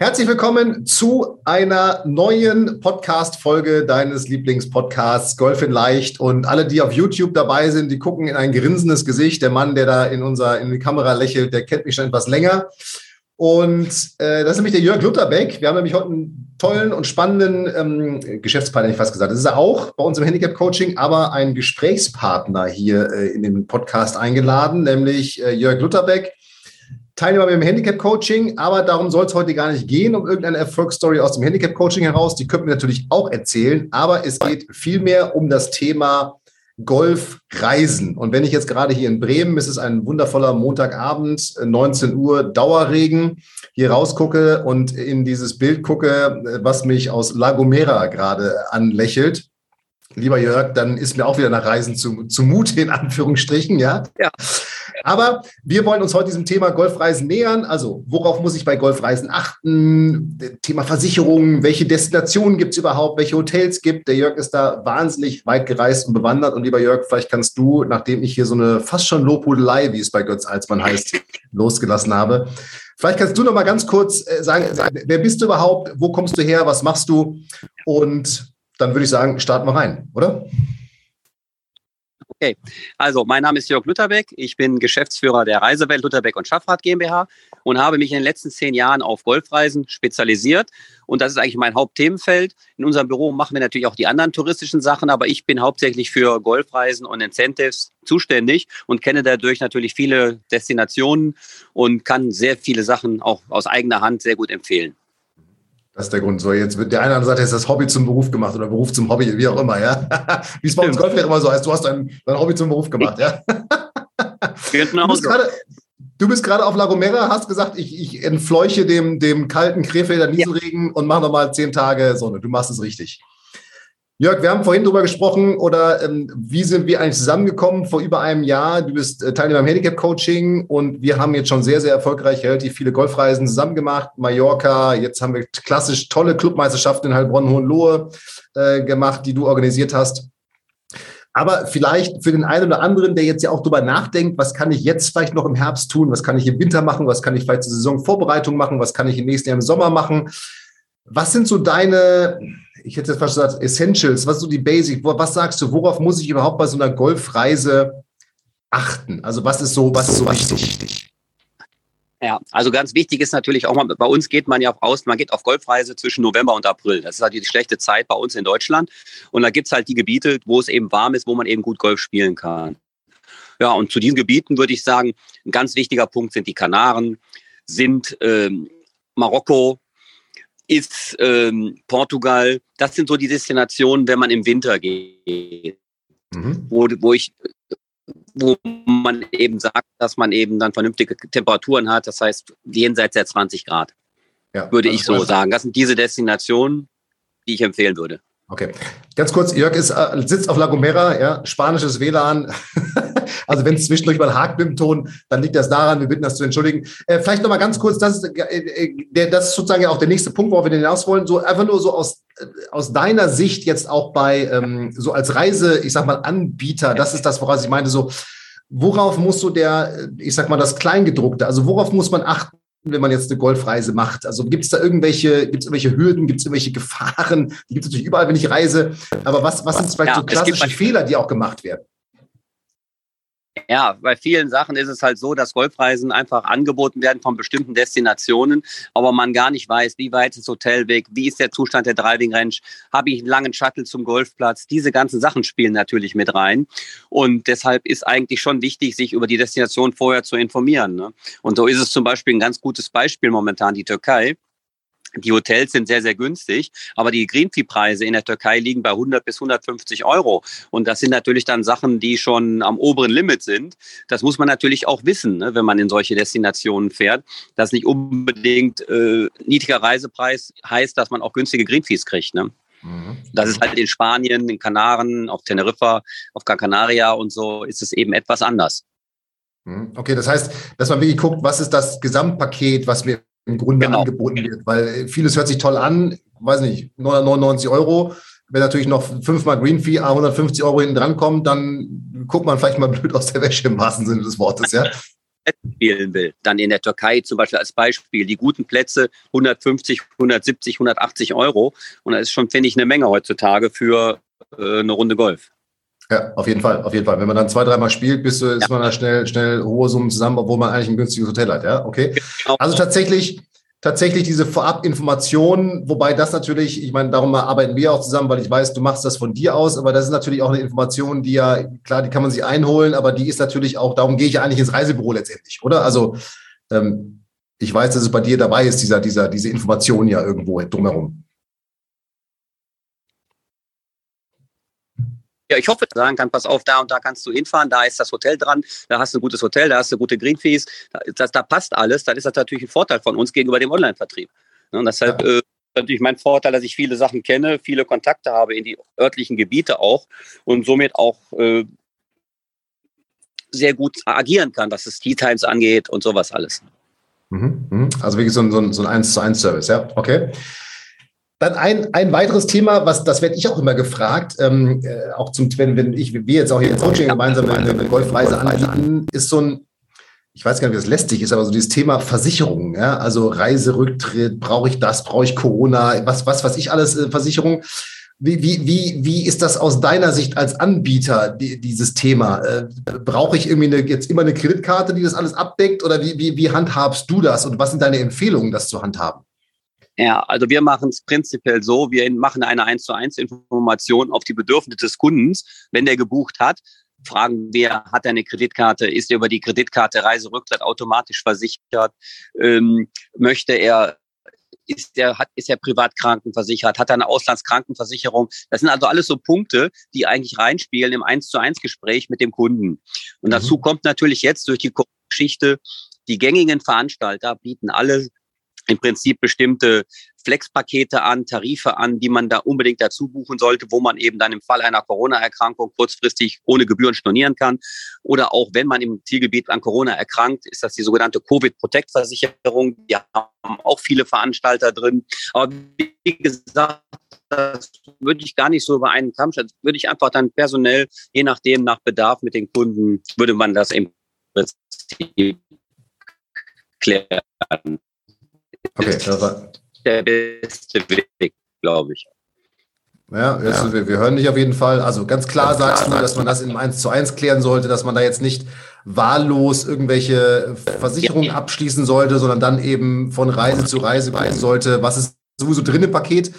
Herzlich willkommen zu einer neuen Podcast-Folge deines Lieblingspodcasts Golf in Leicht. Und alle, die auf YouTube dabei sind, die gucken in ein grinsendes Gesicht. Der Mann, der da in, unser, in die Kamera lächelt, der kennt mich schon etwas länger. Und äh, das ist nämlich der Jörg Lutherbeck. Wir haben nämlich heute einen tollen und spannenden ähm, Geschäftspartner, ich fast gesagt. Das ist er auch bei uns im Handicap-Coaching, aber ein Gesprächspartner hier äh, in den Podcast eingeladen, nämlich äh, Jörg Lutherbeck. Teilnehmer beim Handicap-Coaching, aber darum soll es heute gar nicht gehen, um irgendeine Erfolgsstory aus dem Handicap-Coaching heraus. Die könnten wir natürlich auch erzählen, aber es geht vielmehr um das Thema Golfreisen. Und wenn ich jetzt gerade hier in Bremen, es ist ein wundervoller Montagabend, 19 Uhr, Dauerregen, hier rausgucke und in dieses Bild gucke, was mich aus La Gomera gerade anlächelt, lieber Jörg, dann ist mir auch wieder nach Reisen zu, zumute, in Anführungsstrichen, ja. Ja. Aber wir wollen uns heute diesem Thema Golfreisen nähern. Also, worauf muss ich bei Golfreisen achten? Thema Versicherungen, welche Destinationen gibt es überhaupt, welche Hotels gibt? Der Jörg ist da wahnsinnig weit gereist und bewandert. Und lieber Jörg, vielleicht kannst du, nachdem ich hier so eine fast schon Lobhudelei, wie es bei Götz Alsmann heißt, losgelassen habe, vielleicht kannst du noch mal ganz kurz äh, sagen, wer bist du überhaupt? Wo kommst du her? Was machst du? Und dann würde ich sagen, starten wir rein, oder? Okay, also mein Name ist Jörg Lutherbeck. Ich bin Geschäftsführer der Reisewelt Lutherbeck und Schaffrad GmbH und habe mich in den letzten zehn Jahren auf Golfreisen spezialisiert. Und das ist eigentlich mein Hauptthemenfeld. In unserem Büro machen wir natürlich auch die anderen touristischen Sachen, aber ich bin hauptsächlich für Golfreisen und Incentives zuständig und kenne dadurch natürlich viele Destinationen und kann sehr viele Sachen auch aus eigener Hand sehr gut empfehlen. Das ist der Grund. So, jetzt wird der eine oder andere sagt, jetzt das Hobby zum Beruf gemacht oder Beruf zum Hobby, wie auch immer, ja. wie es bei uns Golflehrer immer so heißt, du hast dein, dein Hobby zum Beruf gemacht, ja. genau du, bist grade, du bist gerade auf La Gomera, hast gesagt, ich, ich entfleuche dem, dem kalten Krefelder Nieselregen ja. und mache nochmal zehn Tage Sonne. Du machst es richtig. Jörg, wir haben vorhin drüber gesprochen, oder ähm, wie sind wir eigentlich zusammengekommen vor über einem Jahr? Du bist äh, Teilnehmer im Handicap-Coaching und wir haben jetzt schon sehr, sehr erfolgreich relativ viele Golfreisen zusammen gemacht. Mallorca, jetzt haben wir klassisch tolle Clubmeisterschaften in Heilbronn, Hohenlohe äh, gemacht, die du organisiert hast. Aber vielleicht für den einen oder anderen, der jetzt ja auch drüber nachdenkt, was kann ich jetzt vielleicht noch im Herbst tun? Was kann ich im Winter machen? Was kann ich vielleicht zur Saisonvorbereitung machen? Was kann ich im nächsten Jahr im Sommer machen? Was sind so deine, ich hätte jetzt fast gesagt, Essentials, was ist so die Basic? Was sagst du, worauf muss ich überhaupt bei so einer Golfreise achten? Also was ist so, was ist so wichtig? Ja, also ganz wichtig ist natürlich auch mal, bei uns geht man ja auch aus, man geht auf Golfreise zwischen November und April. Das ist halt die schlechte Zeit bei uns in Deutschland. Und da gibt es halt die Gebiete, wo es eben warm ist, wo man eben gut Golf spielen kann. Ja, und zu diesen Gebieten würde ich sagen, ein ganz wichtiger Punkt sind die Kanaren, sind ähm, Marokko, ist ähm, Portugal. Das sind so die Destinationen, wenn man im Winter geht, mhm. wo, wo ich wo man eben sagt, dass man eben dann vernünftige Temperaturen hat, das heißt jenseits der 20 Grad, ja, würde ich so sagen. Das sind diese Destinationen, die ich empfehlen würde. Okay, ganz kurz, Jörg ist, äh, sitzt auf La Gomera, ja, spanisches WLAN. also wenn es zwischendurch mal hakt mit dem Ton, dann liegt das daran, wir bitten das zu entschuldigen. Äh, vielleicht nochmal ganz kurz, das ist, äh, äh, der, das ist sozusagen ja auch der nächste Punkt, worauf wir hinaus wollen. So einfach nur so aus, äh, aus deiner Sicht jetzt auch bei, ähm, so als Reise, ich sag mal, Anbieter, das ist das, woraus ich meinte, so, worauf muss so der, ich sag mal, das Kleingedruckte, also worauf muss man achten? wenn man jetzt eine Golfreise macht? Also gibt es da irgendwelche, gibt es irgendwelche Hürden, gibt es irgendwelche Gefahren? Die gibt es natürlich überall, wenn ich reise. Aber was, was sind vielleicht ja, so klassische Fehler, die auch gemacht werden? Ja, bei vielen Sachen ist es halt so, dass Golfreisen einfach angeboten werden von bestimmten Destinationen, aber man gar nicht weiß, wie weit ist das Hotelweg, wie ist der Zustand der Driving Range, habe ich einen langen Shuttle zum Golfplatz. Diese ganzen Sachen spielen natürlich mit rein. Und deshalb ist eigentlich schon wichtig, sich über die Destination vorher zu informieren. Ne? Und so ist es zum Beispiel ein ganz gutes Beispiel momentan, die Türkei. Die Hotels sind sehr, sehr günstig, aber die Greenfee-Preise in der Türkei liegen bei 100 bis 150 Euro. Und das sind natürlich dann Sachen, die schon am oberen Limit sind. Das muss man natürlich auch wissen, ne, wenn man in solche Destinationen fährt, dass nicht unbedingt äh, niedriger Reisepreis heißt, dass man auch günstige Greenfees kriegt. Ne? Mhm. Das ist halt in Spanien, in Kanaren, auf Teneriffa, auf Gran Canaria und so ist es eben etwas anders. Mhm. Okay, das heißt, dass man wirklich guckt, was ist das Gesamtpaket, was mir im Grunde genau. angeboten wird. Weil vieles hört sich toll an, weiß nicht, 999 Euro. Wenn natürlich noch fünfmal Green Fee, 150 Euro hinten dran kommt, dann guckt man vielleicht mal blöd aus der Wäsche im wahrsten Sinne des Wortes, ja. spielen will, dann in der Türkei zum Beispiel als Beispiel, die guten Plätze 150, 170, 180 Euro. Und das ist schon, finde ich, eine Menge heutzutage für äh, eine Runde Golf. Ja, auf jeden Fall, auf jeden Fall. Wenn man dann zwei, dreimal spielt, bist du, ist ja. man da schnell, schnell hohe Summen zusammen, obwohl man eigentlich ein günstiges Hotel hat, ja, okay. Genau. Also tatsächlich, tatsächlich diese Vorab-Informationen, wobei das natürlich, ich meine, darum arbeiten wir auch zusammen, weil ich weiß, du machst das von dir aus, aber das ist natürlich auch eine Information, die ja, klar, die kann man sich einholen, aber die ist natürlich auch, darum gehe ich ja eigentlich ins Reisebüro letztendlich, oder? Also, ähm, ich weiß, dass es bei dir dabei ist, dieser, dieser, diese Information ja irgendwo drumherum. Ja, ich hoffe, sagen kann, pass auf, da und da kannst du hinfahren, da ist das Hotel dran, da hast du ein gutes Hotel, da hast du gute Greenfees, da, da passt alles, dann ist das natürlich ein Vorteil von uns gegenüber dem Online-Vertrieb. Und deshalb ja. äh, natürlich mein Vorteil, dass ich viele Sachen kenne, viele Kontakte habe in die örtlichen Gebiete auch und somit auch äh, sehr gut agieren kann, was es Tea Times angeht und sowas alles. Mhm, mhm. Also wirklich so ein, so ein, so ein 1 zu 1 Service, ja, okay. Dann ein, ein weiteres Thema, was das werde ich auch immer gefragt, ähm, äh, auch zum wenn, wenn ich wir jetzt auch hier im Coaching gemeinsam eine, eine Golfreise anbieten, ist so ein ich weiß gar nicht, wie das lästig ist, aber so dieses Thema Versicherung, ja, also Reiserücktritt, brauche ich das, brauche ich Corona, was, was, was ich alles, äh, Versicherung. Wie, wie, wie, wie ist das aus deiner Sicht als Anbieter, die, dieses Thema? Äh, brauche ich irgendwie eine, jetzt immer eine Kreditkarte, die das alles abdeckt oder wie, wie, wie handhabst du das und was sind deine Empfehlungen, das zu handhaben? Ja, also wir machen es prinzipiell so, wir machen eine 1 zu 1 Information auf die Bedürfnisse des Kundens. Wenn der gebucht hat, fragen wir, hat er eine Kreditkarte, ist er über die Kreditkarte Reiserücktritt automatisch versichert, ähm, möchte er ist er, hat, ist er privat krankenversichert, hat er eine Auslandskrankenversicherung. Das sind also alles so Punkte, die eigentlich reinspielen im 1 zu 1 Gespräch mit dem Kunden. Und mhm. dazu kommt natürlich jetzt durch die Geschichte, die gängigen Veranstalter bieten alle im Prinzip bestimmte Flexpakete an, Tarife an, die man da unbedingt dazu buchen sollte, wo man eben dann im Fall einer Corona-Erkrankung kurzfristig ohne Gebühren stornieren kann. Oder auch wenn man im Zielgebiet an Corona erkrankt, ist das die sogenannte Covid-Protect-Versicherung. Die haben auch viele Veranstalter drin. Aber wie gesagt, das würde ich gar nicht so über einen Kamm stellen. Würde ich einfach dann personell, je nachdem, nach Bedarf mit den Kunden, würde man das im Prinzip klären. Okay, das war der beste Weg, glaube ich. Ja, ja. Wir, wir, hören dich auf jeden Fall. Also ganz klar ganz sagst klar, du, dass man das im 1 zu 1 klären sollte, dass man da jetzt nicht wahllos irgendwelche Versicherungen abschließen sollte, sondern dann eben von Reise zu Reise gucken sollte, was ist sowieso drin im Paket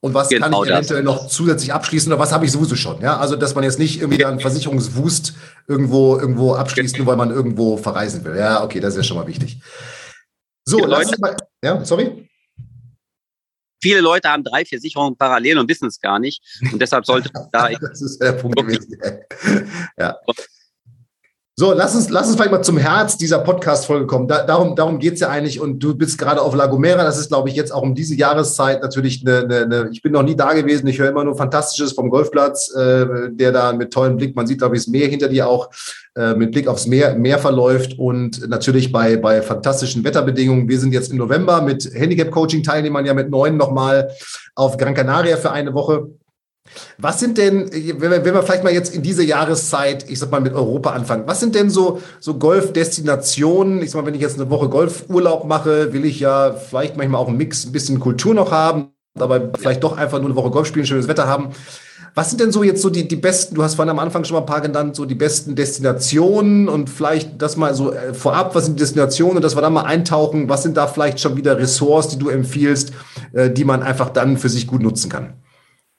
und was genau kann ich eventuell das. noch zusätzlich abschließen oder was habe ich sowieso schon. Ja, also dass man jetzt nicht irgendwie einen Versicherungswust irgendwo, irgendwo abschließt, nur weil man irgendwo verreisen will. Ja, okay, das ist ja schon mal wichtig. So, ja, Leute, mal, ja, sorry. Viele Leute haben drei, vier Sicherungen parallel und wissen es gar nicht. Und deshalb sollte da. das ist der Punkt gewesen. Ja. So, lass uns, lass uns vielleicht mal zum Herz dieser Podcast-Folge kommen. Da, darum darum geht es ja eigentlich. Und du bist gerade auf La Gomera. Das ist, glaube ich, jetzt auch um diese Jahreszeit natürlich eine, eine, eine ich bin noch nie da gewesen. Ich höre immer nur Fantastisches vom Golfplatz, äh, der da mit tollem Blick, man sieht, glaube ich, das Meer hinter dir auch, äh, mit Blick aufs Meer, Meer verläuft. Und natürlich bei, bei fantastischen Wetterbedingungen. Wir sind jetzt im November mit Handicap-Coaching-Teilnehmern ja mit neun nochmal auf Gran Canaria für eine Woche. Was sind denn, wenn wir, wenn wir vielleicht mal jetzt in diese Jahreszeit, ich sag mal mit Europa anfangen, was sind denn so, so Golfdestinationen? Ich sag mal, wenn ich jetzt eine Woche Golfurlaub mache, will ich ja vielleicht manchmal auch einen Mix, ein bisschen Kultur noch haben, aber vielleicht doch einfach nur eine Woche Golf spielen, schönes Wetter haben. Was sind denn so jetzt so die, die besten, du hast vorhin am Anfang schon mal ein paar genannt, so die besten Destinationen und vielleicht das mal so äh, vorab, was sind die Destinationen und dass wir da mal eintauchen, was sind da vielleicht schon wieder Ressorts, die du empfiehlst, äh, die man einfach dann für sich gut nutzen kann?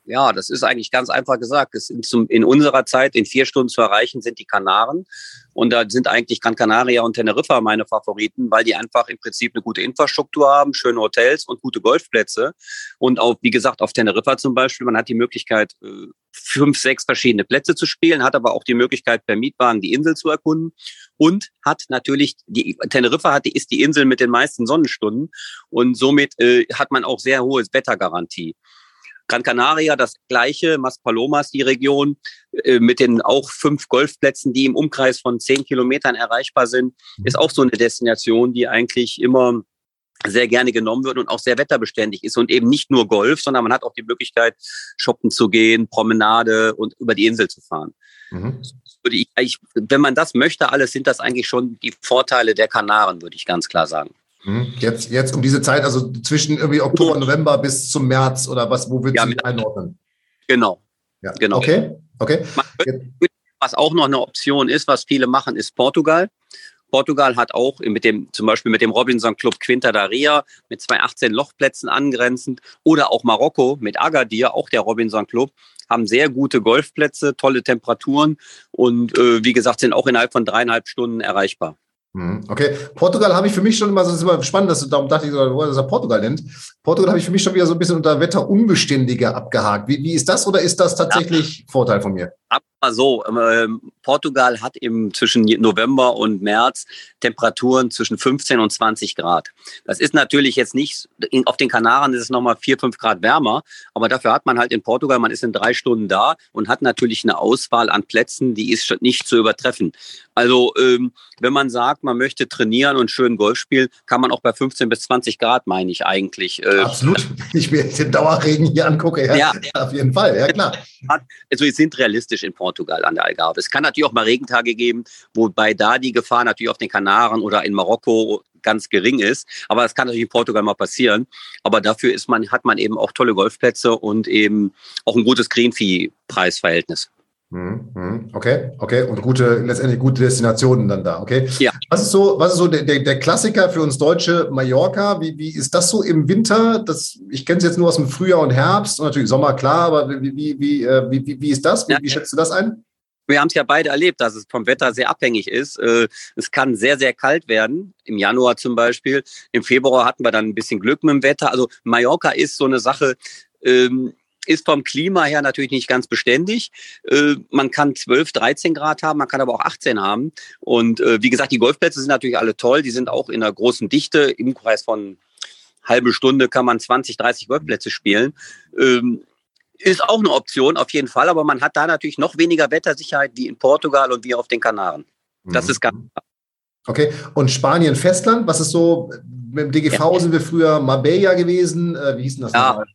Ja, das ist eigentlich ganz einfach gesagt. Zum, in unserer Zeit in vier Stunden zu erreichen sind die Kanaren. Und da sind eigentlich Gran Canaria und Teneriffa meine Favoriten, weil die einfach im Prinzip eine gute Infrastruktur haben, schöne Hotels und gute Golfplätze. Und auch, wie gesagt, auf Teneriffa zum Beispiel, man hat die Möglichkeit, äh, fünf, sechs verschiedene Plätze zu spielen, hat aber auch die Möglichkeit, per Mietwagen die Insel zu erkunden und hat natürlich, die Teneriffa hat, ist die Insel mit den meisten Sonnenstunden und somit äh, hat man auch sehr hohe Wettergarantie. Gran Canaria das gleiche, Maspalomas die Region äh, mit den auch fünf Golfplätzen, die im Umkreis von zehn Kilometern erreichbar sind, mhm. ist auch so eine Destination, die eigentlich immer sehr gerne genommen wird und auch sehr wetterbeständig ist und eben nicht nur Golf, sondern man hat auch die Möglichkeit, shoppen zu gehen, Promenade und über die Insel zu fahren. Mhm. Ich, wenn man das möchte, alles sind das eigentlich schon die Vorteile der Kanaren, würde ich ganz klar sagen. Mhm. Jetzt, jetzt um diese Zeit, also zwischen irgendwie Oktober, November bis zum März oder was, wo wird ja, Sie einordnen? Genau. Ja. genau. Okay, okay. Was auch noch eine Option ist, was viele machen, ist Portugal. Portugal hat auch mit dem, zum Beispiel mit dem Robinson Club Quinta da Ria mit zwei 18 Lochplätzen angrenzend oder auch Marokko mit Agadir, auch der Robinson Club, haben sehr gute Golfplätze, tolle Temperaturen und äh, wie gesagt sind auch innerhalb von dreieinhalb Stunden erreichbar. Mhm. Okay, Portugal habe ich für mich schon immer, das ist immer spannend, dass du darum dachte ich, wo er Portugal nennt. Portugal habe ich für mich schon wieder so ein bisschen unter Wetterunbeständiger abgehakt. Wie, wie ist das oder ist das tatsächlich ja. Vorteil von mir? So, ähm, Portugal hat im zwischen November und März Temperaturen zwischen 15 und 20 Grad. Das ist natürlich jetzt nicht, auf den Kanaren ist es nochmal 4, 5 Grad wärmer, aber dafür hat man halt in Portugal, man ist in drei Stunden da und hat natürlich eine Auswahl an Plätzen, die ist nicht zu übertreffen. Also ähm, wenn man sagt, man möchte trainieren und schön Golf spielen, kann man auch bei 15 bis 20 Grad, meine ich eigentlich. Äh, Absolut. Wenn ich mir den Dauerregen hier angucke, ja, ja, auf jeden Fall, ja klar. Also wir sind realistisch in Portugal an der Algarve. Es kann natürlich auch mal Regentage geben, wobei da die Gefahr natürlich auf den Kanaren oder in Marokko ganz gering ist. Aber das kann natürlich in Portugal mal passieren. Aber dafür ist man, hat man eben auch tolle Golfplätze und eben auch ein gutes Greenfee-Preisverhältnis. Mhm, mhm. Okay, okay. Und gute, letztendlich gute Destinationen dann da, okay? Ja. Was ist so, was ist so der, der Klassiker für uns Deutsche, Mallorca? Wie, wie ist das so im Winter? Das, ich kenne es jetzt nur aus dem Frühjahr und Herbst und natürlich Sommer, klar, aber wie, wie, wie, äh, wie, wie, wie ist das? Wie, wie schätzt du das ein? Wir haben es ja beide erlebt, dass es vom Wetter sehr abhängig ist. Äh, es kann sehr, sehr kalt werden, im Januar zum Beispiel. Im Februar hatten wir dann ein bisschen Glück mit dem Wetter. Also Mallorca ist so eine Sache, ähm, ist vom Klima her natürlich nicht ganz beständig. Äh, man kann 12, 13 Grad haben, man kann aber auch 18 haben. Und äh, wie gesagt, die Golfplätze sind natürlich alle toll. Die sind auch in einer großen Dichte. Im Kreis von halbe Stunde kann man 20, 30 Golfplätze spielen. Ähm, ist auch eine Option, auf jeden Fall. Aber man hat da natürlich noch weniger Wettersicherheit wie in Portugal und wie auf den Kanaren. Das mhm. ist ganz klar. Okay, und Spanien Festland, was ist so, mit dem DGV ja. sind wir früher Marbella gewesen, äh, wie hieß denn das ja. nochmal?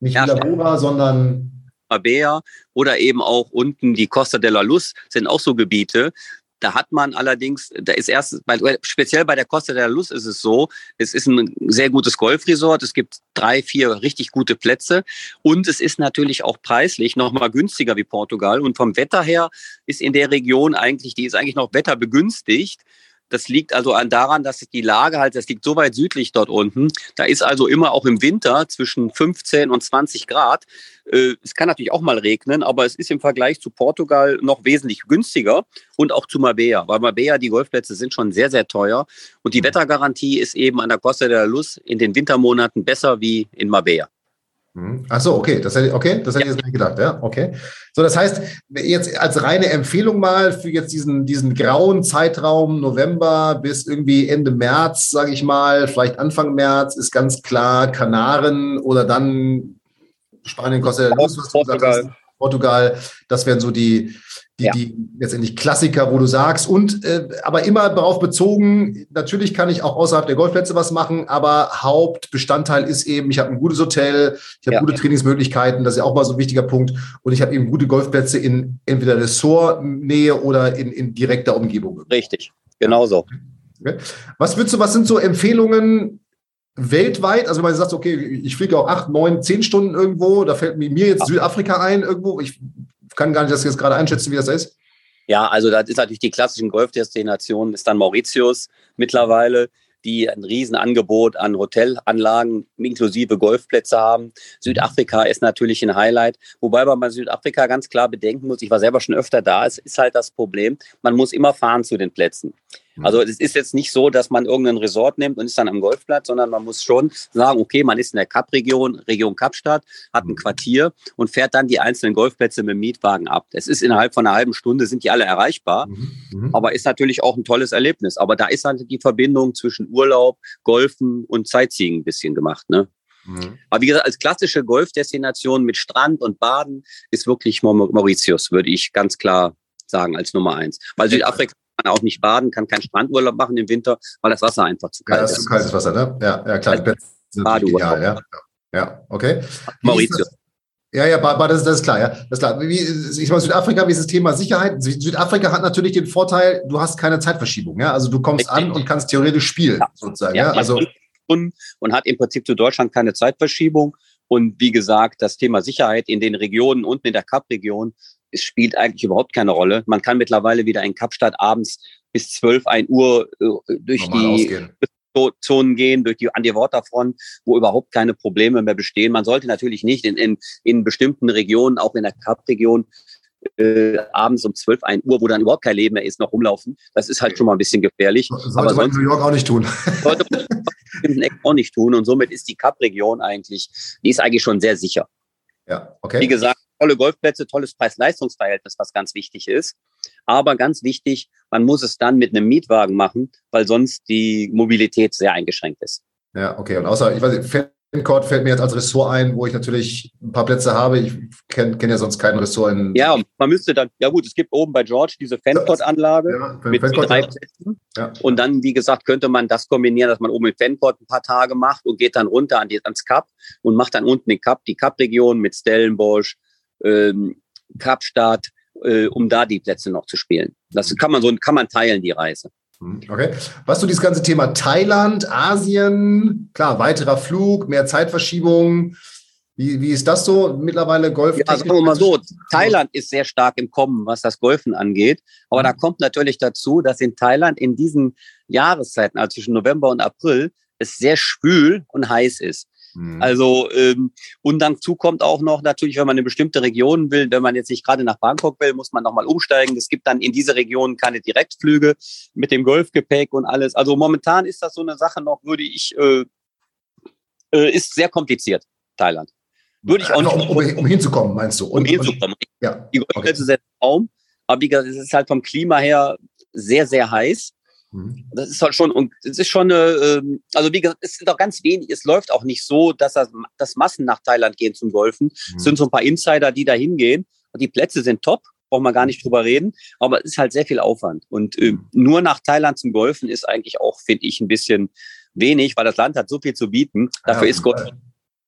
Nicht ja, Villa sondern Marbella oder eben auch unten die Costa de la Luz sind auch so Gebiete. Da hat man allerdings, da ist erst, speziell bei der Costa de la Luz ist es so, es ist ein sehr gutes Golfresort, es gibt drei, vier richtig gute Plätze und es ist natürlich auch preislich nochmal günstiger wie Portugal und vom Wetter her ist in der Region eigentlich, die ist eigentlich noch wetterbegünstigt. Das liegt also an daran, dass die Lage halt, das liegt so weit südlich dort unten. Da ist also immer auch im Winter zwischen 15 und 20 Grad. Äh, es kann natürlich auch mal regnen, aber es ist im Vergleich zu Portugal noch wesentlich günstiger und auch zu Marbella, weil Marbella, die Golfplätze sind schon sehr, sehr teuer und die mhm. Wettergarantie ist eben an der Costa de la Luz in den Wintermonaten besser wie in Marbella. Mhm. Ach so, okay, das hätte, okay, das hätte ja. ich jetzt nicht gedacht, ja, okay. So, das heißt, jetzt als reine Empfehlung mal für jetzt diesen, diesen grauen Zeitraum November bis irgendwie Ende März, sage ich mal, vielleicht Anfang März, ist ganz klar Kanaren oder dann Spanien, Costa del Portugal. Portugal, das wären so die, die, ja. die letztendlich Klassiker, wo du sagst, und äh, aber immer darauf bezogen, natürlich kann ich auch außerhalb der Golfplätze was machen, aber Hauptbestandteil ist eben, ich habe ein gutes Hotel, ich habe ja. gute Trainingsmöglichkeiten, das ist ja auch mal so ein wichtiger Punkt, und ich habe eben gute Golfplätze in entweder Ressortnähe oder in, in direkter Umgebung. Richtig, genauso. Okay. Was würdest du, was sind so Empfehlungen weltweit? Also wenn man sagt, okay, ich fliege auch acht, neun, zehn Stunden irgendwo, da fällt mir jetzt Südafrika ein irgendwo, ich kann gar nicht das jetzt gerade einschätzen, wie das ist. Ja, also das ist natürlich die klassischen Golfdestinationen, ist dann Mauritius mittlerweile. die ein Riesenangebot an Hotelanlagen inklusive Golfplätze haben. Südafrika ist natürlich ein Highlight, wobei man bei Südafrika ganz klar bedenken muss, ich war selber schon öfter da, es ist halt das Problem, man muss immer fahren zu den Plätzen. Mhm. Also es ist jetzt nicht so, dass man irgendein Resort nimmt und ist dann am Golfplatz, sondern man muss schon sagen, okay, man ist in der Kap-Region, Region Kapstadt, hat ein mhm. Quartier und fährt dann die einzelnen Golfplätze mit dem Mietwagen ab. Es ist innerhalb von einer halben Stunde sind die alle erreichbar, mhm. mhm. aber ist natürlich auch ein tolles Erlebnis. Aber da ist halt die Verbindung zwischen Urlaub, Golfen und Sightseeing ein bisschen gemacht, ne? Aber wie gesagt, als klassische Golfdestination mit Strand und Baden ist wirklich Mauritius, würde ich ganz klar sagen, als Nummer eins. Weil Südafrika kann auch nicht baden, kann keinen Strandurlaub machen im Winter, weil das Wasser einfach zu kalt ja, ist. Ja, ist zu kaltes Wasser, ne? Ja, ja klar. Sind genial, ja. Ja, okay. Mauritius. Ja, ja, das, das ist klar, ja. Das ist klar. Wie, ich meine, Südafrika, wie ist das Thema Sicherheit? Südafrika hat natürlich den Vorteil, du hast keine Zeitverschiebung, ja. Also du kommst an und kannst theoretisch spielen, ja. sozusagen. Ja, ja. Also und hat im Prinzip zu Deutschland keine Zeitverschiebung. Und wie gesagt, das Thema Sicherheit in den Regionen unten in der Kap-Region spielt eigentlich überhaupt keine Rolle. Man kann mittlerweile wieder in Kapstadt abends bis 12, 1 Uhr äh, durch Normal die ausgehen. Zonen gehen, durch die, an die Waterfront, wo überhaupt keine Probleme mehr bestehen. Man sollte natürlich nicht in, in, in bestimmten Regionen, auch in der Kap-Region, äh, abends um 12, 1 Uhr, wo dann überhaupt kein Leben mehr ist, noch rumlaufen. Das ist halt schon mal ein bisschen gefährlich. Sollte Aber man in New York auch nicht tun. sollte man in auch nicht tun. Und somit ist die Kap-Region eigentlich, die ist eigentlich schon sehr sicher. Ja, okay. Wie gesagt, tolle Golfplätze, tolles Preis-Leistungs-Verhältnis, was ganz wichtig ist. Aber ganz wichtig, man muss es dann mit einem Mietwagen machen, weil sonst die Mobilität sehr eingeschränkt ist. Ja, okay. Und außer, ich weiß nicht, Fancourt fällt mir jetzt als Ressort ein, wo ich natürlich ein paar Plätze habe. Ich kenne kenn ja sonst kein Ressort in. Ja, man müsste dann, ja gut, es gibt oben bei George diese Fancourt-Anlage ja, mit Fancourt, drei Plätzen. Ja. Und dann, wie gesagt, könnte man das kombinieren, dass man oben in Fancourt ein paar Tage macht und geht dann runter an die, ans Cup und macht dann unten den Cup, die Cup-Region mit Stellenbosch, ähm, Kapstadt, äh, um da die Plätze noch zu spielen. Das kann man so, kann man teilen, die Reise. Hm, okay. Was du dieses ganze Thema Thailand, Asien, klar, weiterer Flug, mehr Zeitverschiebung. Wie, wie ist das so mittlerweile Golf? Ja, sagen wir mal so, Thailand ist sehr stark im Kommen, was das Golfen angeht. Aber mhm. da kommt natürlich dazu, dass in Thailand in diesen Jahreszeiten, also zwischen November und April, es sehr schwül und heiß ist. Mhm. Also, ähm, und dazu kommt auch noch natürlich, wenn man eine bestimmte Region will, wenn man jetzt nicht gerade nach Bangkok will, muss man nochmal umsteigen. Es gibt dann in diese Region keine Direktflüge mit dem Golfgepäck und alles. Also momentan ist das so eine Sache noch, würde ich, äh, äh, ist sehr kompliziert, Thailand. Würde ich auch nicht. Um, um, um hinzukommen, meinst du? Und, um hinzukommen. Und, ja. Die Golfplätze okay. sind Raum, aber wie gesagt, es ist halt vom Klima her sehr, sehr heiß. Mhm. Das ist halt schon, und es ist schon, äh, also wie gesagt, es sind auch ganz wenig, es läuft auch nicht so, dass das, dass Massen nach Thailand gehen zum Golfen. Mhm. Es sind so ein paar Insider, die da hingehen. Die Plätze sind top, braucht man gar nicht drüber reden, aber es ist halt sehr viel Aufwand. Und äh, mhm. nur nach Thailand zum Golfen ist eigentlich auch, finde ich, ein bisschen wenig, weil das Land hat so viel zu bieten. Dafür ja, ist Golf,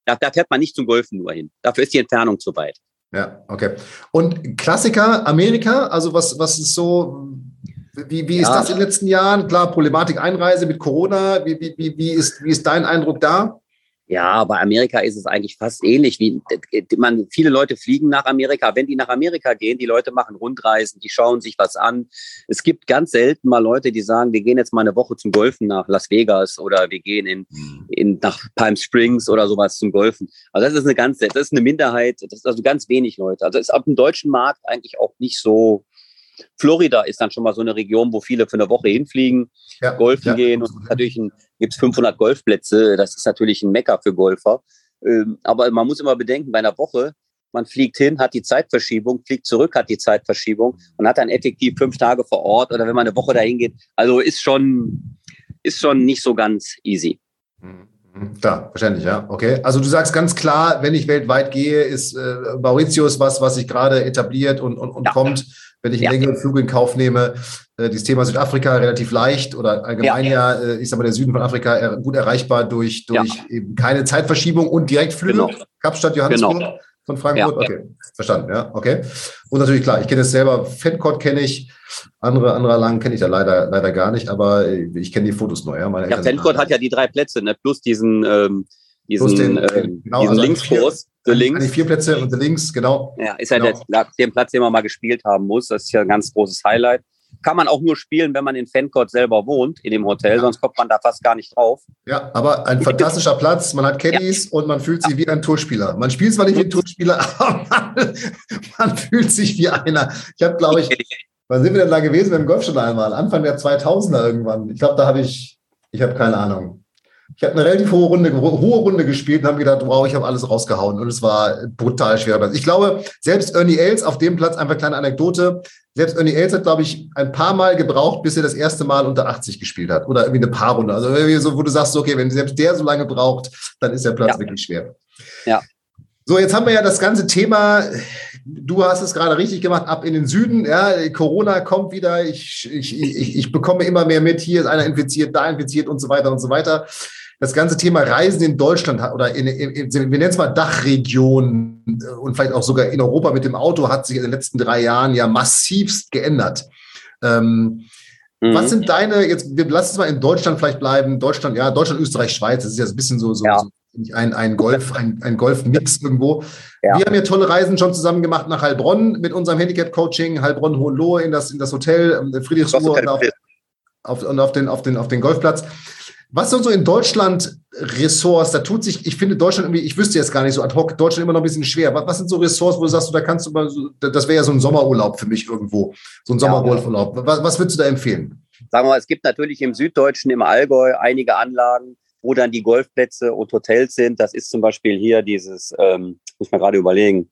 da, da fährt man nicht zum Golfen nur hin. Dafür ist die Entfernung zu weit. Ja, okay. Und Klassiker Amerika, also was, was ist so, wie, wie ja. ist das in den letzten Jahren? Klar, Problematik Einreise mit Corona. Wie, wie, wie, ist, wie ist dein Eindruck da? Ja, bei Amerika ist es eigentlich fast ähnlich. Wie man, viele Leute fliegen nach Amerika. Wenn die nach Amerika gehen, die Leute machen Rundreisen, die schauen sich was an. Es gibt ganz selten mal Leute, die sagen, wir gehen jetzt mal eine Woche zum Golfen nach Las Vegas oder wir gehen in, hm. in nach Palm Springs oder sowas zum Golfen. Also das ist eine ganz, das ist eine Minderheit. Das ist also ganz wenig Leute. Also ist auf dem deutschen Markt eigentlich auch nicht so Florida ist dann schon mal so eine Region, wo viele für eine Woche hinfliegen, ja, golfen ja, gehen und natürlich gibt es 500 Golfplätze. Das ist natürlich ein Mecker für Golfer. Ähm, aber man muss immer bedenken, bei einer Woche, man fliegt hin, hat die Zeitverschiebung, fliegt zurück, hat die Zeitverschiebung und hat dann effektiv fünf Tage vor Ort oder wenn man eine Woche dahin geht. Also ist schon, ist schon nicht so ganz easy. Mhm. Klar, verständlich, ja. Okay. Also du sagst ganz klar, wenn ich weltweit gehe, ist äh, Mauritius was, was sich gerade etabliert und, und, und ja. kommt wenn ich einen ja. längeren Flug in Kauf nehme. Äh, dieses Thema Südafrika relativ leicht oder allgemein ja, ja äh, ich sag mal, der Süden von Afrika er, gut erreichbar durch, durch ja. eben keine Zeitverschiebung und Direktflüge. Genau. Kapstadt, Johannesburg. Genau. Von Frankfurt? Ja. Okay, verstanden, ja, okay. Und natürlich, klar, ich kenne es selber, Fancourt kenne ich, andere, andere Lagen kenne ich da leider, leider gar nicht, aber ich kenne die Fotos neu. Ja, Meine ja Fancourt hat ja die drei Plätze, ne? plus diesen, ähm, diesen, den, äh, genau, diesen also Linkskurs. The Links. Die vier Plätze und Links, genau. Ja, ist ja genau. der, den Platz, den man mal gespielt haben muss. Das ist ja ein ganz großes Highlight. kann man auch nur spielen, wenn man in Fancourt selber wohnt, in dem Hotel, ja. sonst kommt man da fast gar nicht drauf. Ja, aber ein fantastischer Platz. Man hat Caddies ja. und man fühlt sich wie ein Tourspieler. Man spielt zwar nicht wie ein Tourspieler, aber man, man fühlt sich wie einer. Ich habe, glaube ich, wann sind wir denn da gewesen beim Golfstadion einmal? Anfang der 2000er irgendwann. Ich glaube, da habe ich, ich habe keine Ahnung ich habe eine relativ hohe Runde, hohe Runde gespielt und habe gedacht, wow, ich habe alles rausgehauen und es war brutal schwer. Ich glaube, selbst Ernie Els auf dem Platz, einfach kleine Anekdote, selbst Ernie Els hat, glaube ich, ein paar Mal gebraucht, bis er das erste Mal unter 80 gespielt hat oder irgendwie eine Paarrunde. Also irgendwie so, wo du sagst, okay, wenn selbst der so lange braucht, dann ist der Platz ja. wirklich schwer. Ja. So, jetzt haben wir ja das ganze Thema, du hast es gerade richtig gemacht, ab in den Süden. Ja, Corona kommt wieder, ich, ich, ich, ich bekomme immer mehr mit, hier ist einer infiziert, da infiziert und so weiter und so weiter das ganze Thema Reisen in Deutschland oder in, in, in wir nennen es mal Dachregion und vielleicht auch sogar in Europa mit dem Auto hat sich in den letzten drei Jahren ja massivst geändert. Ähm, mhm. Was sind deine, jetzt, wir lassen es mal in Deutschland vielleicht bleiben, Deutschland, ja, Deutschland, Österreich, Schweiz, das ist ja ein bisschen so, so, ja. so ein, ein Golf, ein, ein Golf-Mix irgendwo. Ja. Wir haben ja tolle Reisen schon zusammen gemacht nach Heilbronn mit unserem Handicap-Coaching, Heilbronn Hohenlohe in das, in das Hotel, ähm, Friedrichsruhe und auf, auf, und auf den, auf den, auf den Golfplatz. Was sind so in Deutschland Ressorts? Da tut sich, ich finde Deutschland irgendwie, ich wüsste jetzt gar nicht so ad hoc, Deutschland immer noch ein bisschen schwer. Was, was sind so Ressorts, wo du sagst, da kannst du mal, so, das wäre ja so ein Sommerurlaub für mich irgendwo, so ein Sommergolfurlaub. Was, was würdest du da empfehlen? Sagen wir mal, es gibt natürlich im Süddeutschen, im Allgäu einige Anlagen, wo dann die Golfplätze und Hotels sind. Das ist zum Beispiel hier dieses, ähm, muss man gerade überlegen,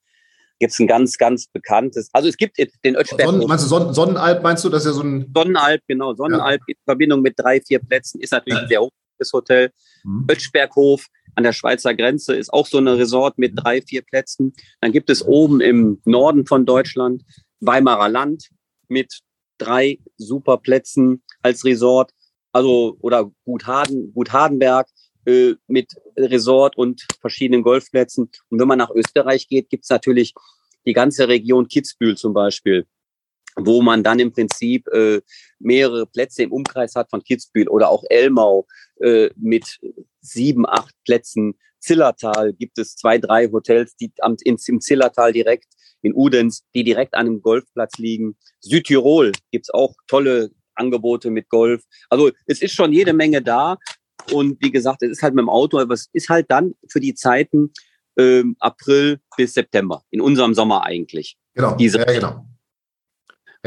gibt es ein ganz, ganz bekanntes. Also es gibt den Ötschberg. Sonnen, meinst du Sonnen, Sonnenalp, meinst du, dass ja so ein. Sonnenalp, genau. Sonnenalp ja. in Verbindung mit drei, vier Plätzen ist natürlich ja. ein sehr hohes Hotel. Mhm. Ötschberghof an der Schweizer Grenze ist auch so ein Resort mit drei, vier Plätzen. Dann gibt es oben im Norden von Deutschland Weimarer Land mit drei super Plätzen als Resort. Also, oder Gut, Haden, Gut Hardenberg mit Resort und verschiedenen Golfplätzen. Und wenn man nach Österreich geht, gibt es natürlich die ganze Region Kitzbühel zum Beispiel, wo man dann im Prinzip äh, mehrere Plätze im Umkreis hat von Kitzbühel oder auch Elmau äh, mit sieben, acht Plätzen. Zillertal gibt es zwei, drei Hotels, die am, ins, im Zillertal direkt, in Udenz, die direkt an einem Golfplatz liegen. Südtirol gibt es auch tolle Angebote mit Golf. Also es ist schon jede Menge da. Und wie gesagt, es ist halt mit dem Auto, aber es ist halt dann für die Zeiten ähm, April bis September, in unserem Sommer eigentlich. Genau, Diese ja, genau.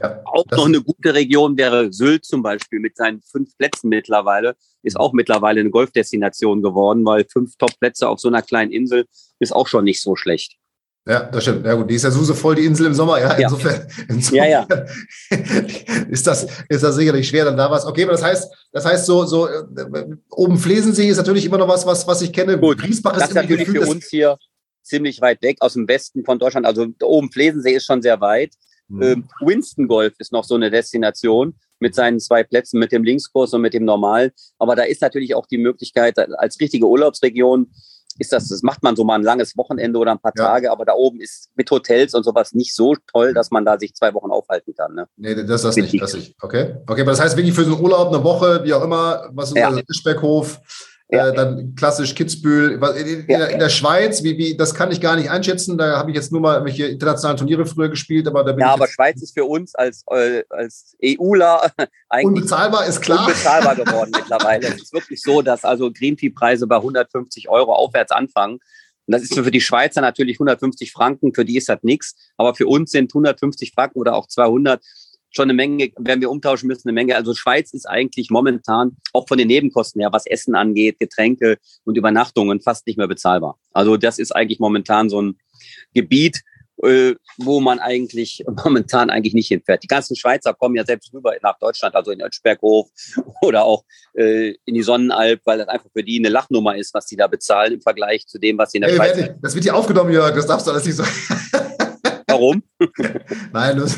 Ja, auch noch eine gute Region wäre Sylt zum Beispiel mit seinen fünf Plätzen mittlerweile. Ist auch mittlerweile eine Golfdestination geworden, weil fünf Top-Plätze auf so einer kleinen Insel ist auch schon nicht so schlecht. Ja, das stimmt. Ja gut, die ist ja so voll, die Insel im Sommer. Ja, insofern, insofern ja, ja. ist, das, ist das sicherlich schwer, dann da was. Okay, aber das heißt, das heißt so, so äh, oben Flesensee ist natürlich immer noch was, was, was ich kenne. Gut, Griesbach ist das ist natürlich Gefühl, für uns hier ziemlich weit weg aus dem Westen von Deutschland. Also oben Flesensee ist schon sehr weit. Mhm. Ähm, Winston Golf ist noch so eine Destination mit seinen zwei Plätzen, mit dem Linkskurs und mit dem Normal. Aber da ist natürlich auch die Möglichkeit, als richtige Urlaubsregion ist das, das macht man so mal ein langes Wochenende oder ein paar ja. Tage, aber da oben ist mit Hotels und sowas nicht so toll, dass man da sich zwei Wochen aufhalten kann. Ne? Nee, das ist das nicht. Das nicht. Okay. Okay, aber das heißt wirklich für so einen Urlaub, eine Woche, wie auch immer, was ist ja. das, Ischberghof, ja. Äh, dann klassisch Kitzbühel. In, ja. in, der Schweiz, wie, wie, das kann ich gar nicht einschätzen. Da habe ich jetzt nur mal irgendwelche internationalen Turniere früher gespielt. Aber da bin ja, aber Schweiz ist für uns als, äh, als EUler eigentlich unbezahlbar, ist klar. unbezahlbar geworden mittlerweile. Es ist wirklich so, dass also Greenfee-Preise bei 150 Euro aufwärts anfangen. Und das ist für die Schweizer natürlich 150 Franken, für die ist das nichts. Aber für uns sind 150 Franken oder auch 200 schon eine Menge, werden wir umtauschen müssen, eine Menge. Also Schweiz ist eigentlich momentan auch von den Nebenkosten her, was Essen angeht, Getränke und Übernachtungen fast nicht mehr bezahlbar. Also das ist eigentlich momentan so ein Gebiet, äh, wo man eigentlich momentan eigentlich nicht hinfährt. Die ganzen Schweizer kommen ja selbst rüber nach Deutschland, also in Ötschberghof oder auch äh, in die Sonnenalp, weil das einfach für die eine Lachnummer ist, was die da bezahlen im Vergleich zu dem, was sie in der hey, Schweiz. Das wird hier aufgenommen, Jörg, das darfst du alles nicht sagen. Warum? Nein, das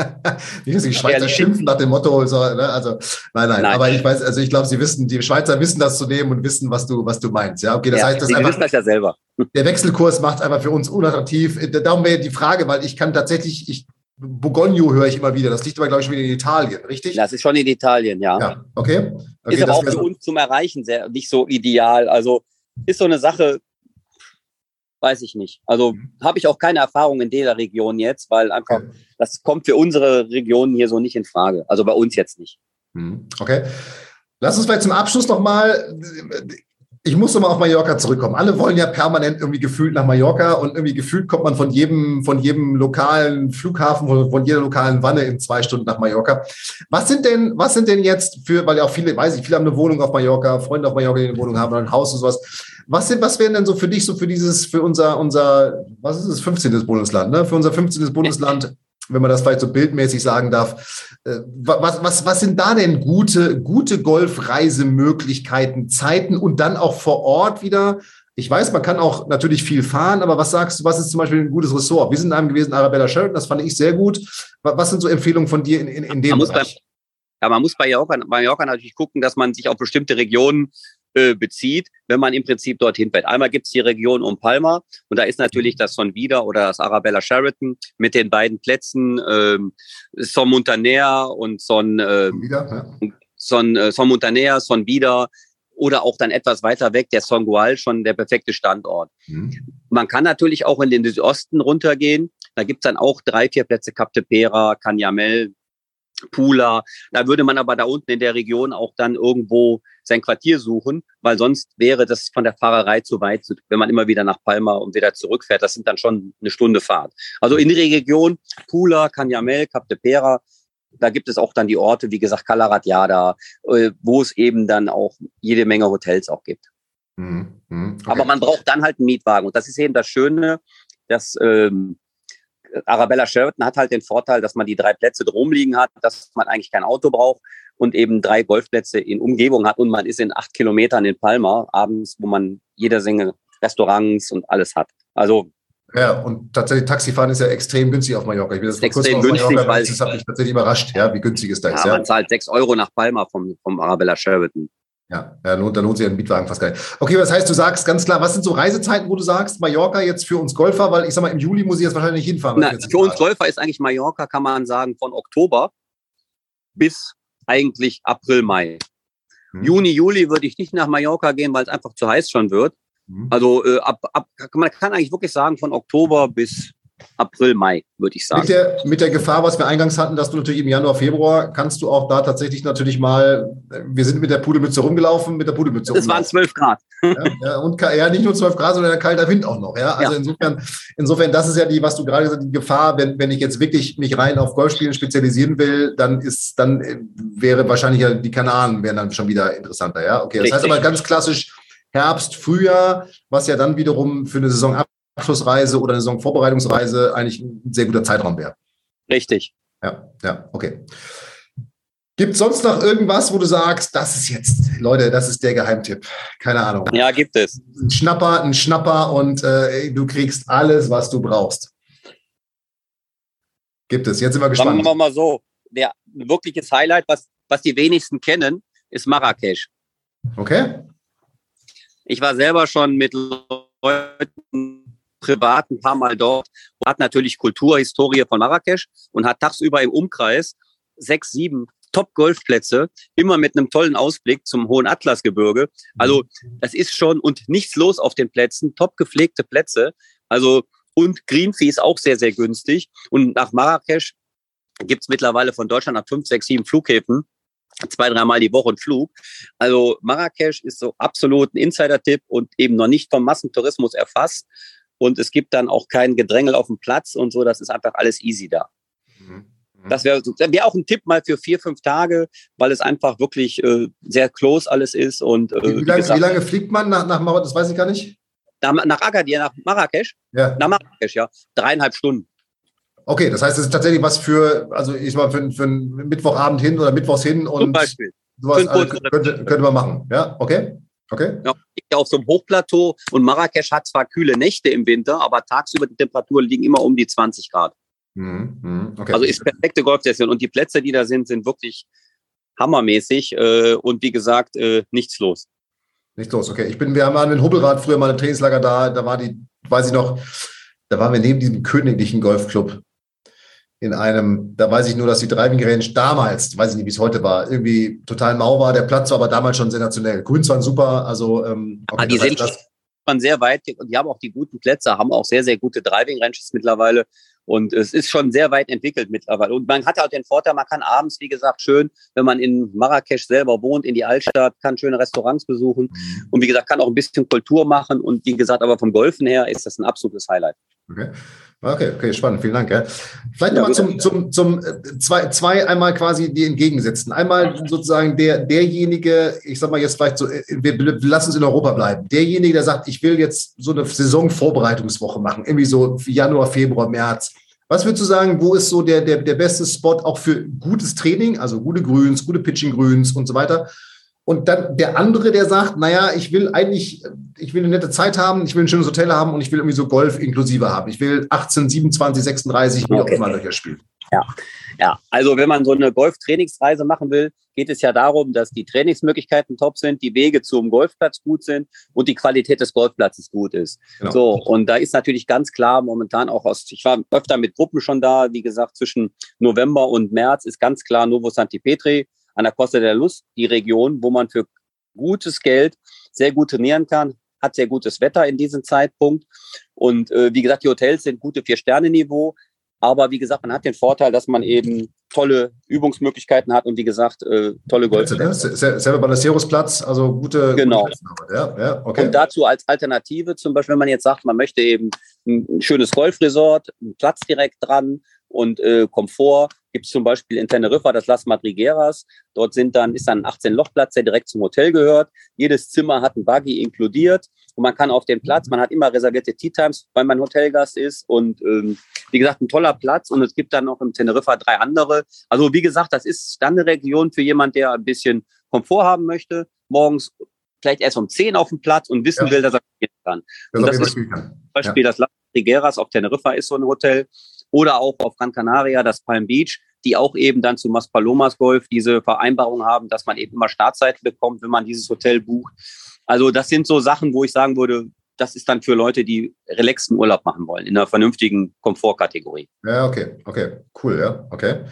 nicht, dass die Schweizer schimpfen nach dem Motto, so, ne? also nein, nein, nein, aber ich weiß, also ich glaube, sie wissen, die Schweizer wissen das zu nehmen und wissen, was du, was du meinst. Ja, okay, das ja, heißt, das einfach, das ja selber. Der Wechselkurs macht einfach für uns unattraktiv. Darum wäre die Frage, weil ich kann tatsächlich, ich Bogogno höre ich immer wieder. Das liegt aber, glaube ich, schon wieder in Italien, richtig? Das ist schon in Italien, ja. Ja, okay. okay ist aber auch für uns zum Erreichen sehr, nicht so ideal. Also ist so eine Sache, weiß ich nicht. Also mhm. habe ich auch keine Erfahrung in der Region jetzt, weil einfach okay. das kommt für unsere Region hier so nicht in Frage. Also bei uns jetzt nicht. Mhm. Okay. Lass uns vielleicht zum Abschluss nochmal ich muss nochmal auf Mallorca zurückkommen. Alle wollen ja permanent irgendwie gefühlt nach Mallorca und irgendwie gefühlt kommt man von jedem, von jedem lokalen Flughafen, von, jeder lokalen Wanne in zwei Stunden nach Mallorca. Was sind denn, was sind denn jetzt für, weil ja auch viele, weiß ich, viele haben eine Wohnung auf Mallorca, Freunde auf Mallorca, die eine Wohnung haben oder ein Haus und sowas. Was sind, was wären denn so für dich so für dieses, für unser, unser, was ist es, 15. Bundesland, ne? Für unser 15. Bundesland wenn man das vielleicht so bildmäßig sagen darf. Äh, was, was, was sind da denn gute, gute Golfreisemöglichkeiten, Zeiten und dann auch vor Ort wieder? Ich weiß, man kann auch natürlich viel fahren, aber was sagst du, was ist zum Beispiel ein gutes Ressort? Wir sind in einem gewesen, Arabella Sheraton, das fand ich sehr gut. Was sind so Empfehlungen von dir in, in, in dem man Bereich? Bei, ja, man muss bei Mallorca, Mallorca natürlich gucken, dass man sich auf bestimmte Regionen äh, bezieht, wenn man im Prinzip dorthin fährt. Einmal gibt es die Region um Palma und da ist natürlich das Son Vida oder das Arabella Sheraton mit den beiden Plätzen ähm, Son Montaner und Son, äh, Vida, ja. Son, äh, Son Montaner, Son Vida oder auch dann etwas weiter weg der Son Gual schon der perfekte Standort. Mhm. Man kann natürlich auch in den Südosten runtergehen. Da gibt's dann auch drei, vier Plätze, Cap de Pera, Canyamel, Pula. Da würde man aber da unten in der Region auch dann irgendwo sein Quartier suchen, weil sonst wäre das von der Fahrerei zu weit, wenn man immer wieder nach Palma und wieder zurückfährt. Das sind dann schon eine Stunde Fahrt. Also in der Region Pula, Canyamel, Cap de Pera, da gibt es auch dann die Orte, wie gesagt, Calaratiada, äh, wo es eben dann auch jede Menge Hotels auch gibt. Mhm, mhm. Okay. Aber man braucht dann halt einen Mietwagen. Und das ist eben das Schöne, dass ähm, Arabella Sheraton hat halt den Vorteil, dass man die drei Plätze drum liegen hat, dass man eigentlich kein Auto braucht und eben drei Golfplätze in Umgebung hat und man ist in acht Kilometern in Palma abends, wo man jede Menge Restaurants und alles hat. Also ja, und tatsächlich Taxifahren ist ja extrem günstig auf Mallorca. Ich bin das extrem günstig, Mallorca, weil das hat mich tatsächlich überrascht, ja, wie günstig es da ja, ist. Ja, man zahlt sechs Euro nach Palma vom, vom Arabella Sheraton. Ja, ja lohnt, da lohnt sich ein Mietwagen fast gar nicht. Okay, das heißt, du sagst ganz klar, was sind so Reisezeiten, wo du sagst, Mallorca jetzt für uns Golfer, weil ich sag mal, im Juli muss ich jetzt wahrscheinlich nicht hinfahren. Na, für uns Golfer ist eigentlich Mallorca, kann man sagen, von Oktober bis eigentlich April, Mai. Hm. Juni, Juli würde ich nicht nach Mallorca gehen, weil es einfach zu heiß schon wird. Hm. Also äh, ab, ab, man kann eigentlich wirklich sagen, von Oktober bis April, Mai, würde ich sagen. Mit der, mit der Gefahr, was wir eingangs hatten, dass du natürlich im Januar, Februar kannst du auch da tatsächlich natürlich mal, wir sind mit der Pudelmütze rumgelaufen, mit der Pudelmütze Es waren zwölf Grad. Ja, und ja, nicht nur zwölf Grad, sondern ein kalter Wind auch noch. Ja, also ja. insofern, insofern, das ist ja die, was du gerade gesagt hast, die Gefahr, wenn, wenn ich jetzt wirklich mich rein auf Golfspielen spezialisieren will, dann ist, dann äh, wäre wahrscheinlich ja die Kanaren wären dann schon wieder interessanter. Ja, okay. Das Richtig. heißt aber ganz klassisch Herbst, Frühjahr, was ja dann wiederum für eine Saison ab Abschlussreise oder eine Saisonvorbereitungsreise eigentlich ein sehr guter Zeitraum wäre. Richtig. Ja, ja, okay. Gibt es sonst noch irgendwas, wo du sagst, das ist jetzt, Leute, das ist der Geheimtipp? Keine Ahnung. Ja, gibt es. Ein Schnapper, ein Schnapper und äh, du kriegst alles, was du brauchst. Gibt es. Jetzt sind wir gespannt. Sagen wir mal so, der wirkliches Highlight, was, was die wenigsten kennen, ist Marrakesch. Okay. Ich war selber schon mit Leuten privat ein paar Mal dort hat natürlich Kulturhistorie von Marrakesch und hat tagsüber im Umkreis sechs, sieben Top-Golfplätze, immer mit einem tollen Ausblick zum hohen Atlasgebirge. Also es ist schon und nichts los auf den Plätzen, top gepflegte Plätze. Also und Greenfee ist auch sehr, sehr günstig. Und nach Marrakesch gibt's mittlerweile von Deutschland nach fünf, sechs, sieben Flughäfen zwei, dreimal die Woche einen Flug. Also Marrakesch ist so absolut ein Insider-Tipp und eben noch nicht vom Massentourismus erfasst und es gibt dann auch kein Gedrängel auf dem Platz und so. Das ist einfach alles easy da. Mhm. Das wäre wär auch ein Tipp mal für vier, fünf Tage, weil es einfach wirklich äh, sehr close alles ist. Und, äh, wie, lange, gesagt, wie, lange, fliegt man nach, nach Marokko? Das weiß ich gar nicht. Nach, nach Agadir, nach Marrakesch? Ja. Nach Marrakesch, ja. Dreieinhalb Stunden. Okay, das heißt, es ist tatsächlich was für, also ich mal für, für einen Mittwochabend hin oder Mittwochs hin und Zum Beispiel. sowas also, könnte, könnte man machen. Ja, okay. Okay. Ja, auf so einem Hochplateau und Marrakesch hat zwar kühle Nächte im Winter, aber tagsüber die Temperaturen liegen immer um die 20 Grad. Mhm, mhm, okay. Also ist perfekte Golfsession und die Plätze, die da sind, sind wirklich hammermäßig äh, und wie gesagt, äh, nichts los. Nichts los, okay. Ich bin, wir haben an den Hubbelrad früher mal ein Trainingslager da, da war die, weiß ich noch, da waren wir neben diesem königlichen Golfclub in einem, da weiß ich nur, dass die Driving Range damals, weiß ich nicht, wie es heute war, irgendwie total mau war. Der Platz war aber damals schon sensationell. Grüns waren super, also ähm, okay, ah, die sind, das, schon sehr weit und die haben auch die guten Plätze, haben auch sehr, sehr gute Driving Ranches mittlerweile. Und es ist schon sehr weit entwickelt mittlerweile. Und man hat halt den Vorteil, man kann abends, wie gesagt, schön, wenn man in Marrakesch selber wohnt, in die Altstadt, kann schöne Restaurants besuchen. Mhm. Und wie gesagt, kann auch ein bisschen Kultur machen. Und wie gesagt, aber vom Golfen her ist das ein absolutes Highlight. Okay. Okay, okay, spannend, vielen Dank. Ja. Vielleicht ja, nochmal zum, zum, zum äh, zwei, zwei einmal quasi die entgegensetzen. Einmal sozusagen der, derjenige, ich sag mal jetzt vielleicht so, äh, wir, wir lassen uns in Europa bleiben. Derjenige, der sagt, ich will jetzt so eine Saisonvorbereitungswoche machen, irgendwie so Januar, Februar, März. Was würdest du sagen, wo ist so der, der, der beste Spot auch für gutes Training, also gute Grüns, gute Pitching-Grüns und so weiter? Und dann der andere, der sagt, naja, ich will eigentlich, ich will eine nette Zeit haben, ich will ein schönes Hotel haben und ich will irgendwie so Golf inklusive haben. Ich will 18, 27, 36, wie auch immer Löcher spielen. Ja, ja. Also wenn man so eine Golf-Trainingsreise machen will, geht es ja darum, dass die Trainingsmöglichkeiten top sind, die Wege zum Golfplatz gut sind und die Qualität des Golfplatzes gut ist. Genau. So, und da ist natürlich ganz klar momentan auch aus, ich war öfter mit Gruppen schon da, wie gesagt, zwischen November und März ist ganz klar Novo Santi Petri an der Costa der Luz, die Region, wo man für gutes Geld sehr gut trainieren kann, hat sehr gutes Wetter in diesem Zeitpunkt. Und äh, wie gesagt, die Hotels sind gute Vier-Sterne-Niveau. Aber wie gesagt, man hat den Vorteil, dass man eben tolle Übungsmöglichkeiten hat und wie gesagt, äh, tolle Golf. Selber Ballesteros-Platz, also gute. Genau. Gute ja, ja, okay. Und dazu als Alternative, zum Beispiel, wenn man jetzt sagt, man möchte eben ein schönes Golfresort, einen Platz direkt dran und äh, Komfort, gibt es zum Beispiel in Teneriffa das Las Madrigueras. Dort sind dann, ist dann ein 18-Loch-Platz, der direkt zum Hotel gehört. Jedes Zimmer hat ein Buggy inkludiert und man kann auf den Platz, man hat immer reservierte Tea Times, weil man Hotelgast ist und ähm, wie gesagt, ein toller Platz und es gibt dann noch im Teneriffa drei andere. Also wie gesagt, das ist dann eine Region für jemand, der ein bisschen Komfort haben möchte, morgens vielleicht erst um 10 auf dem Platz und wissen ja. will, dass er spielen kann. Das und das ist zum Beispiel ja. das Las Madrigueras auf Teneriffa ist so ein Hotel oder auch auf Gran Canaria, das Palm Beach, die auch eben dann zu Maspalomas Golf diese Vereinbarung haben, dass man eben immer Startzeiten bekommt, wenn man dieses Hotel bucht. Also das sind so Sachen, wo ich sagen würde, das ist dann für Leute, die relaxten Urlaub machen wollen, in einer vernünftigen Komfortkategorie. Ja, okay, okay, cool, ja, okay.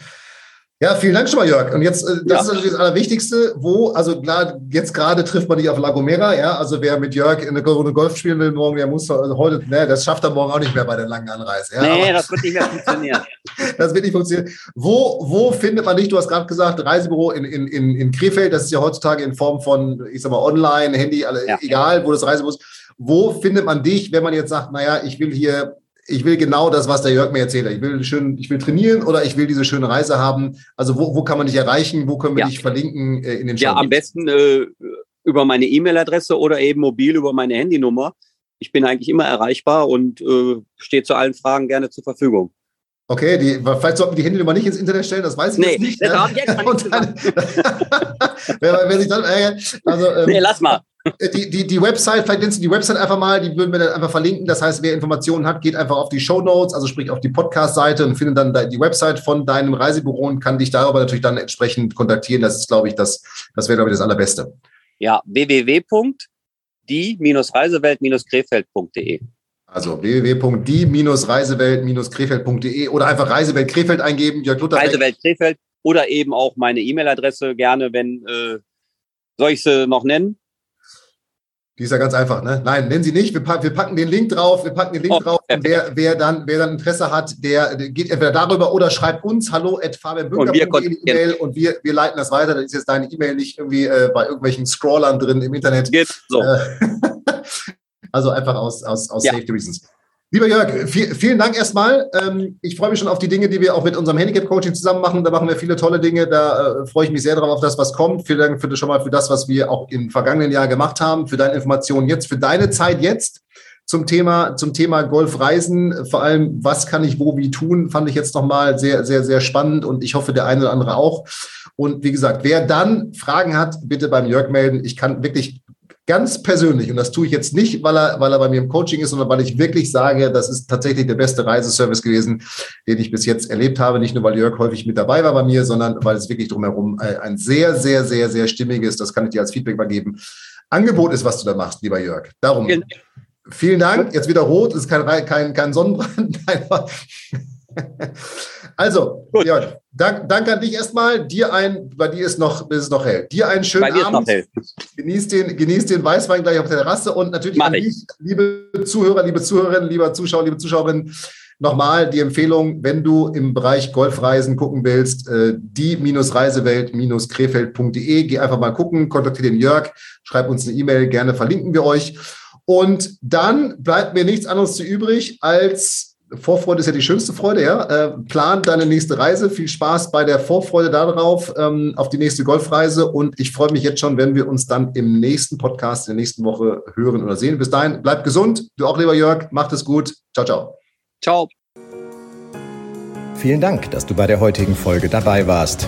Ja, vielen Dank schon mal, Jörg. Und jetzt, äh, das ja. ist natürlich das Allerwichtigste, wo, also klar, jetzt gerade trifft man dich auf La Gomera, ja, also wer mit Jörg in eine Runde Golf spielen will morgen, der muss also heute, ne, das schafft er morgen auch nicht mehr bei der langen Anreise. Ja, nee, aber, das wird nicht mehr funktionieren. das wird nicht funktionieren. Wo, wo findet man dich? Du hast gerade gesagt, Reisebüro in, in, in, in Krefeld, das ist ja heutzutage in Form von, ich sag mal, online, Handy, alle, ja. egal, wo das Reisebüro ist. Wo findet man dich, wenn man jetzt sagt, naja, ich will hier ich will genau das, was der Jörg mir erzählt hat. Ich will schön, ich will trainieren oder ich will diese schöne Reise haben. Also wo, wo kann man dich erreichen? Wo können wir ja. dich verlinken äh, in den Show? Ja, am besten äh, über meine E-Mail-Adresse oder eben mobil über meine Handynummer. Ich bin eigentlich immer erreichbar und äh, stehe zu allen Fragen gerne zur Verfügung. Okay, die, vielleicht sollten wir die Handynummer nicht ins Internet stellen, das weiß ich nee, jetzt nicht. Das ne? ich dann, wer, wer sich dann ärgert, also, ähm, nee, lass mal. Die, die, die Website, vielleicht nennst du die Website einfach mal, die würden wir dann einfach verlinken. Das heißt, wer Informationen hat, geht einfach auf die Show Notes, also sprich auf die Podcast-Seite und findet dann die Website von deinem Reisebüro und kann dich darüber natürlich dann entsprechend kontaktieren. Das ist, glaube ich, das, das wäre, glaube ich, das Allerbeste. Ja, www.die-reisewelt-krefeld.de. Also www.die-reisewelt-krefeld.de oder einfach Reisewelt Krefeld eingeben. Jörg Luther Reisewelt Krefeld oder eben auch meine E-Mail-Adresse gerne, wenn äh, soll ich sie noch nennen? Die ist ja ganz einfach, ne? Nein, nennen Sie nicht. Wir, packen, wir packen den Link drauf. Wir packen den Link oh, drauf. Und wer, wer, dann, wer dann Interesse hat, der, der geht entweder darüber oder schreibt uns hallo at fabianbünker.de E-Mail und wir, wir leiten das weiter. Dann ist jetzt deine E-Mail nicht irgendwie äh, bei irgendwelchen Scrollern drin im Internet. Geht so. Äh, also einfach aus, aus, aus ja. Safety Reasons. Lieber Jörg, viel, vielen Dank erstmal. Ähm, ich freue mich schon auf die Dinge, die wir auch mit unserem Handicap-Coaching zusammen machen. Da machen wir viele tolle Dinge. Da äh, freue ich mich sehr darauf, auf das, was kommt. Vielen Dank für, schon mal für das, was wir auch im vergangenen Jahr gemacht haben, für deine Informationen jetzt, für deine Zeit jetzt zum Thema, zum Thema Golfreisen. Vor allem, was kann ich wo wie tun, fand ich jetzt nochmal sehr, sehr, sehr spannend und ich hoffe, der eine oder andere auch. Und wie gesagt, wer dann Fragen hat, bitte beim Jörg melden. Ich kann wirklich ganz persönlich, und das tue ich jetzt nicht, weil er, weil er bei mir im Coaching ist, sondern weil ich wirklich sage, das ist tatsächlich der beste Reiseservice gewesen, den ich bis jetzt erlebt habe. Nicht nur, weil Jörg häufig mit dabei war bei mir, sondern weil es wirklich drumherum ein sehr, sehr, sehr, sehr stimmiges, das kann ich dir als Feedback mal geben, Angebot ist, was du da machst, lieber Jörg. Darum. Vielen, vielen Dank. Jetzt wieder rot, ist kein, kein, kein Sonnenbrand. Also, Gut. Jörg, dank, danke an dich erstmal. Dir ein, bei dir ist noch, ist noch hell. Dir einen schönen bei Abend. Genieß den, genieß den Weißwein gleich auf der Terrasse und natürlich Mach an dich, liebe Zuhörer, liebe Zuhörerinnen, lieber Zuschauer, liebe Zuschauerinnen. Nochmal die Empfehlung, wenn du im Bereich Golfreisen gucken willst, äh, die-reisewelt-krefeld.de. Geh einfach mal gucken, kontaktiere den Jörg, schreib uns eine E-Mail, gerne verlinken wir euch. Und dann bleibt mir nichts anderes zu übrig, als Vorfreude ist ja die schönste Freude, ja. Äh, plan deine nächste Reise. Viel Spaß bei der Vorfreude darauf, ähm, auf die nächste Golfreise. Und ich freue mich jetzt schon, wenn wir uns dann im nächsten Podcast in der nächsten Woche hören oder sehen. Bis dahin, bleib gesund. Du auch, lieber Jörg. Macht es gut. Ciao, ciao. Ciao. Vielen Dank, dass du bei der heutigen Folge dabei warst.